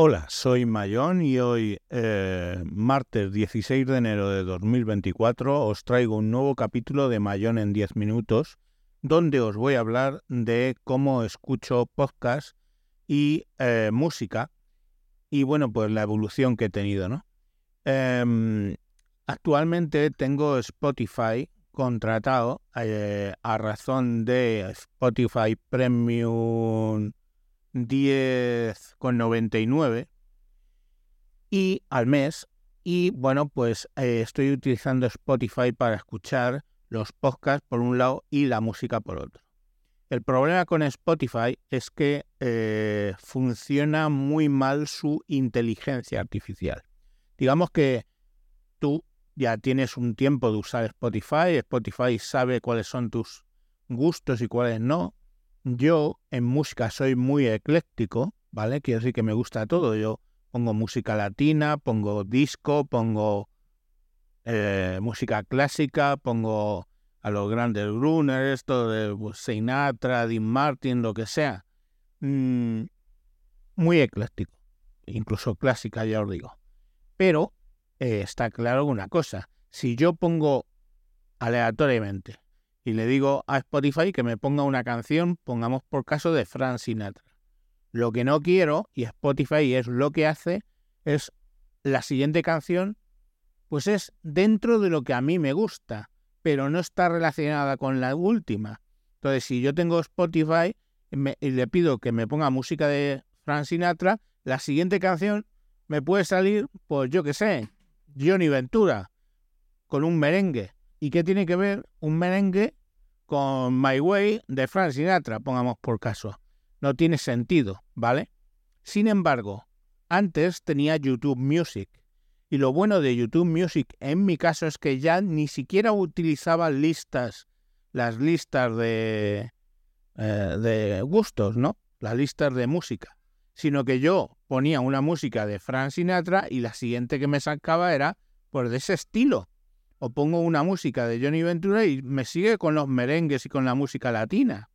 Hola, soy Mayón y hoy, eh, martes 16 de enero de 2024, os traigo un nuevo capítulo de Mayón en 10 minutos, donde os voy a hablar de cómo escucho podcast y eh, música y bueno, pues la evolución que he tenido, ¿no? Em, actualmente tengo Spotify contratado eh, a razón de Spotify Premium 10,99 y al mes. Y bueno, pues eh, estoy utilizando Spotify para escuchar los podcasts por un lado y la música por otro. El problema con Spotify es que eh, funciona muy mal su inteligencia artificial. Digamos que tú ya tienes un tiempo de usar Spotify, Spotify sabe cuáles son tus gustos y cuáles no, yo en música soy muy ecléctico, ¿vale? Quiero decir que me gusta todo. Yo pongo música latina, pongo disco, pongo eh, música clásica, pongo a los grandes Gruner, esto de Sinatra, Dean Martin, lo que sea. Mm, muy ecléctico, incluso clásica, ya os digo. Pero eh, está claro una cosa, si yo pongo aleatoriamente y le digo a Spotify que me ponga una canción, pongamos por caso de Frank Sinatra. Lo que no quiero, y Spotify es lo que hace, es la siguiente canción, pues es dentro de lo que a mí me gusta, pero no está relacionada con la última. Entonces, si yo tengo Spotify y le pido que me ponga música de Frank Sinatra, la siguiente canción me puede salir, pues yo qué sé, Johnny Ventura, con un merengue. ¿Y qué tiene que ver un merengue con My Way de Frank Sinatra, pongamos por caso. No tiene sentido, ¿vale? Sin embargo, antes tenía YouTube Music. Y lo bueno de YouTube Music en mi caso es que ya ni siquiera utilizaba listas, las listas de, eh, de gustos, ¿no? Las listas de música. Sino que yo ponía una música de Frank Sinatra y la siguiente que me sacaba era pues de ese estilo o pongo una música de Johnny Ventura y me sigue con los merengues y con la música latina.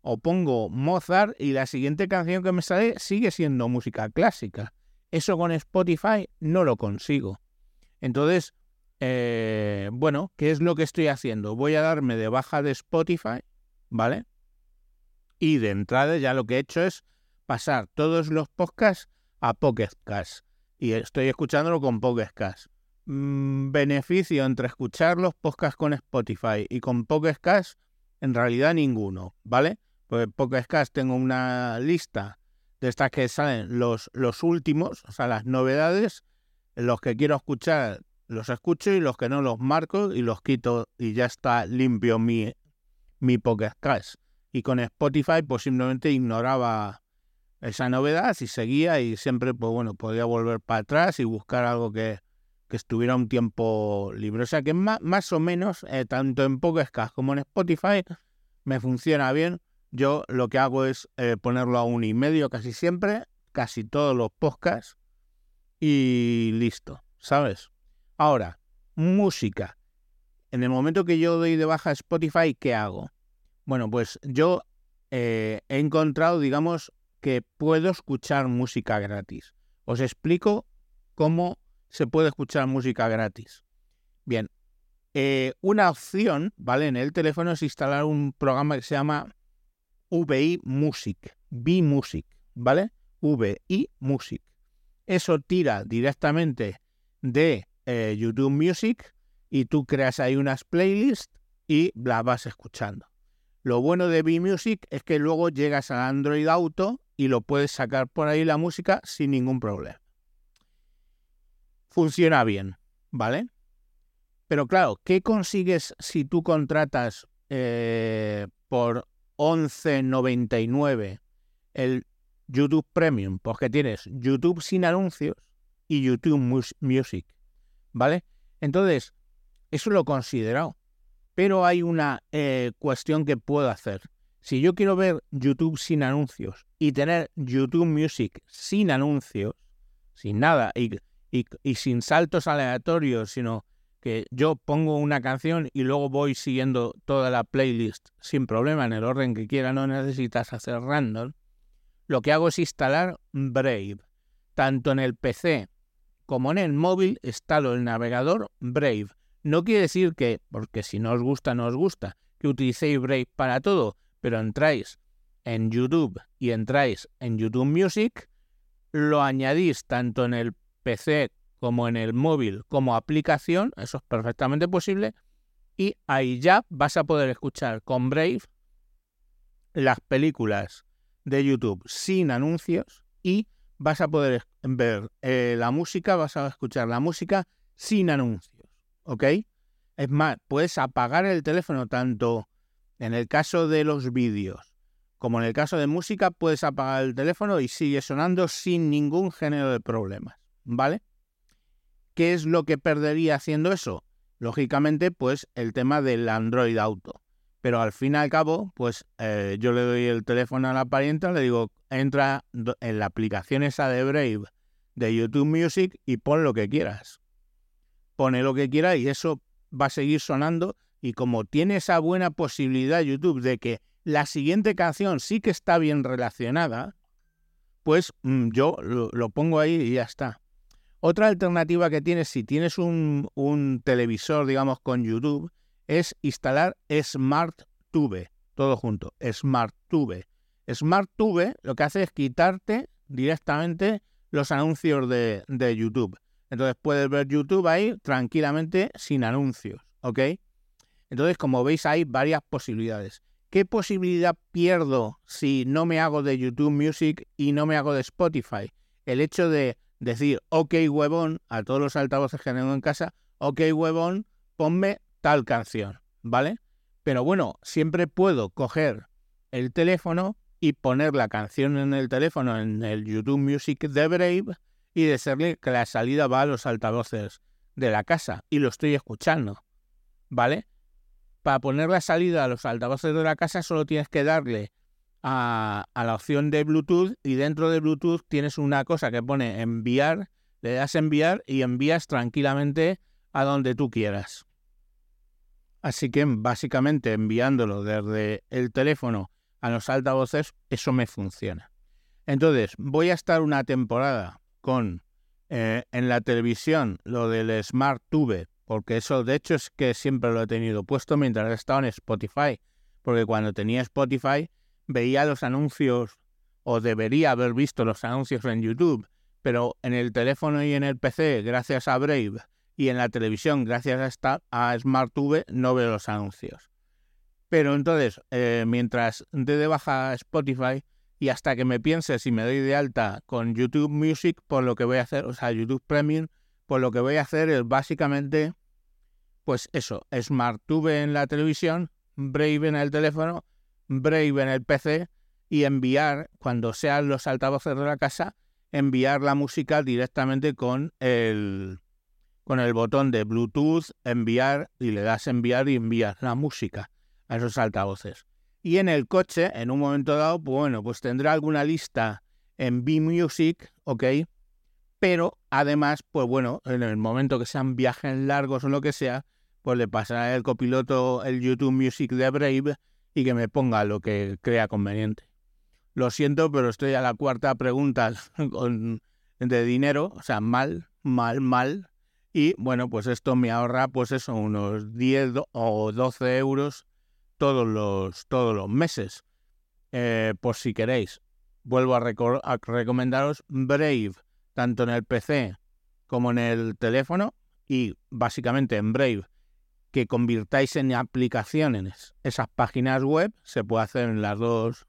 O pongo Mozart y la siguiente canción que me sale sigue siendo música clásica. Eso con Spotify no lo consigo. Entonces, eh, bueno, ¿qué es lo que estoy haciendo? Voy a darme de baja de Spotify, ¿vale? Y de entrada ya lo que he hecho es pasar todos los podcasts a Pocket Cast. Y estoy escuchándolo con Pocket Cast. Mm, beneficio entre escuchar los podcasts con Spotify y con Pocket en realidad ninguno, ¿vale? Pues Pocket tengo una lista de estas que salen los, los últimos, o sea, las novedades, los que quiero escuchar los escucho y los que no los marco y los quito y ya está limpio mi, mi Pocket Y con Spotify pues simplemente ignoraba esa novedad y seguía y siempre pues bueno, podía volver para atrás y buscar algo que, estuviera un tiempo libre. O sea que más, más o menos, eh, tanto en Podcast como en Spotify, me funciona bien. Yo lo que hago es eh, ponerlo a un y medio casi siempre, casi todos los podcasts, y listo, ¿sabes? Ahora, música. En el momento que yo doy de baja Spotify, ¿qué hago? Bueno, pues yo eh, he encontrado, digamos, que puedo escuchar música gratis. Os explico cómo se puede escuchar música gratis. Bien, eh, una opción, ¿vale? En el teléfono es instalar un programa que se llama VI Music, V Music, ¿vale? VI Music. Eso tira directamente de eh, YouTube Music y tú creas ahí unas playlists y las vas escuchando. Lo bueno de V Music es que luego llegas al Android Auto y lo puedes sacar por ahí la música sin ningún problema funciona bien, ¿vale? Pero claro, ¿qué consigues si tú contratas eh, por 11.99 el YouTube Premium? Porque tienes YouTube sin anuncios y YouTube Music, ¿vale? Entonces, eso lo he considerado. Pero hay una eh, cuestión que puedo hacer. Si yo quiero ver YouTube sin anuncios y tener YouTube Music sin anuncios, sin nada, y y, sin saltos aleatorios, sino que yo pongo una canción y luego voy siguiendo toda la playlist sin problema en el orden que quiera, no necesitas hacer random. Lo que hago es instalar Brave. tanto en el PC como en el móvil, instalo el navegador Brave. No quiere decir que, porque si no os gusta, no os gusta, que utilicéis Brave para todo, pero entráis en YouTube y entráis en YouTube Music, lo añadís tanto en el PC como en el móvil como aplicación, eso es perfectamente posible, y ahí ya vas a poder escuchar con Brave las películas de YouTube sin anuncios y vas a poder ver eh, la música, vas a escuchar la música sin anuncios, ¿ok? Es más, puedes apagar el teléfono tanto en el caso de los vídeos como en el caso de música, puedes apagar el teléfono y sigue sonando sin ningún género de problemas, ¿vale? ¿Qué es lo que perdería haciendo eso? Lógicamente, pues el tema del Android Auto. Pero al fin y al cabo, pues eh, yo le doy el teléfono a la parienta, le digo, entra en la aplicación esa de Brave de YouTube Music y pon lo que quieras. Pone lo que quieras y eso va a seguir sonando. Y como tiene esa buena posibilidad YouTube de que la siguiente canción sí que está bien relacionada, pues mm, yo lo, pongo ahí y ya está. Otra alternativa que tienes si tienes un, televisor, digamos, con YouTube, es instalar SmartTube, todo junto, SmartTube. SmartTube lo que hace es quitarte directamente los anuncios de, de, YouTube. Entonces puedes ver YouTube ahí tranquilamente sin anuncios, ¿ok? Entonces, como veis, hay varias posibilidades. ¿Qué posibilidad pierdo si no me hago de YouTube Music y no me hago de Spotify? El hecho de decir, ok, huevón, a todos los altavoces que tengo en casa, ok, huevón, ponme tal canción, ¿vale? Pero bueno, siempre puedo coger el teléfono y poner la canción en el teléfono en el YouTube Music de Brave y decirle que la salida va a los altavoces de la casa y lo estoy escuchando, ¿vale? Para poner la salida a los altavoces de la casa solo tienes que darle a, la opción de Bluetooth y dentro de Bluetooth tienes una cosa que pone enviar, le das enviar y envías tranquilamente a donde tú quieras. Así que básicamente enviándolo desde el teléfono a los altavoces, eso me funciona. Entonces, voy a estar una temporada con eh, en la televisión lo del Smart Tube, porque eso de hecho es que siempre lo he tenido puesto mientras he estado en Spotify, porque cuando tenía Spotify veía los anuncios o debería haber visto los anuncios en YouTube, pero en el teléfono y en el PC, gracias a Brave, y en la televisión, gracias a, esta, a SmartTV, no veo los anuncios. Pero entonces, eh, mientras dé de baja Spotify y hasta que me piense si me doy de alta con YouTube Music, por lo que voy a hacer, o sea, YouTube Premium, pues lo que voy a hacer es básicamente, pues eso, SmartTV en la televisión, Brave en el teléfono, Brave en el PC y enviar, cuando sean los altavoces de la casa, enviar la música directamente con el, con el botón de Bluetooth, enviar, y le das enviar y envías la música a esos altavoces. Y en el coche, en un momento dado, pues bueno, pues tendrá alguna lista en B-Music, ¿ok? Pero además, pues bueno, en el momento que sean viajes largos o lo que sea, pues le pasará el copiloto el YouTube Music de Brave y que me ponga lo que crea conveniente. Lo siento, pero estoy a la cuarta pregunta de dinero, o sea, mal, mal, mal, y bueno, pues esto me ahorra, pues eso, unos 10 o 12 euros todos los, todos los meses. Eh, por si queréis, vuelvo a, a recomendaros Brave, tanto en el PC como en el teléfono, y básicamente en Brave, que convirtáis en aplicaciones esas páginas web, se puede hacer en las dos,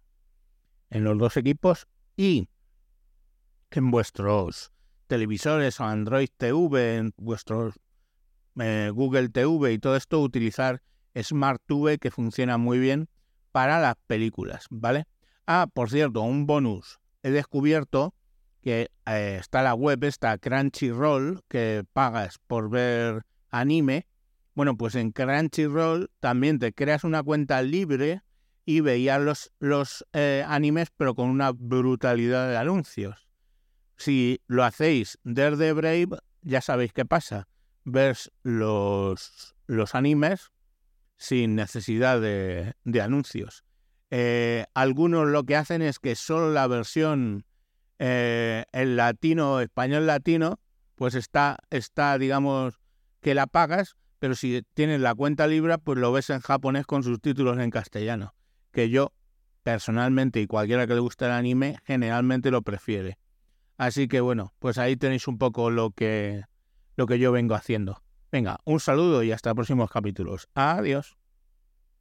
en los dos equipos, y en vuestros televisores Android TV, en vuestros eh, Google TV y todo esto, utilizar Smart TV que funciona muy bien para las películas, ¿vale? Ah, por cierto, un bonus. He descubierto que eh, está la web, está Crunchyroll, que pagas por ver anime. Bueno, pues en Crunchyroll también te creas una cuenta libre y veías los, los eh, animes, pero con una brutalidad de anuncios. Si lo hacéis desde Brave, ya sabéis qué pasa. Ves los, los animes sin necesidad de, de anuncios. Eh, algunos lo que hacen es que solo la versión eh, el latino, español latino, pues está, está, digamos, que la pagas, pero si tienes la cuenta Libra, pues lo ves en japonés con subtítulos en castellano, que yo personalmente y cualquiera que le guste el anime generalmente lo prefiere. Así que bueno, pues ahí tenéis un poco lo que, lo que yo vengo haciendo. Venga, un saludo y hasta próximos capítulos. Adiós.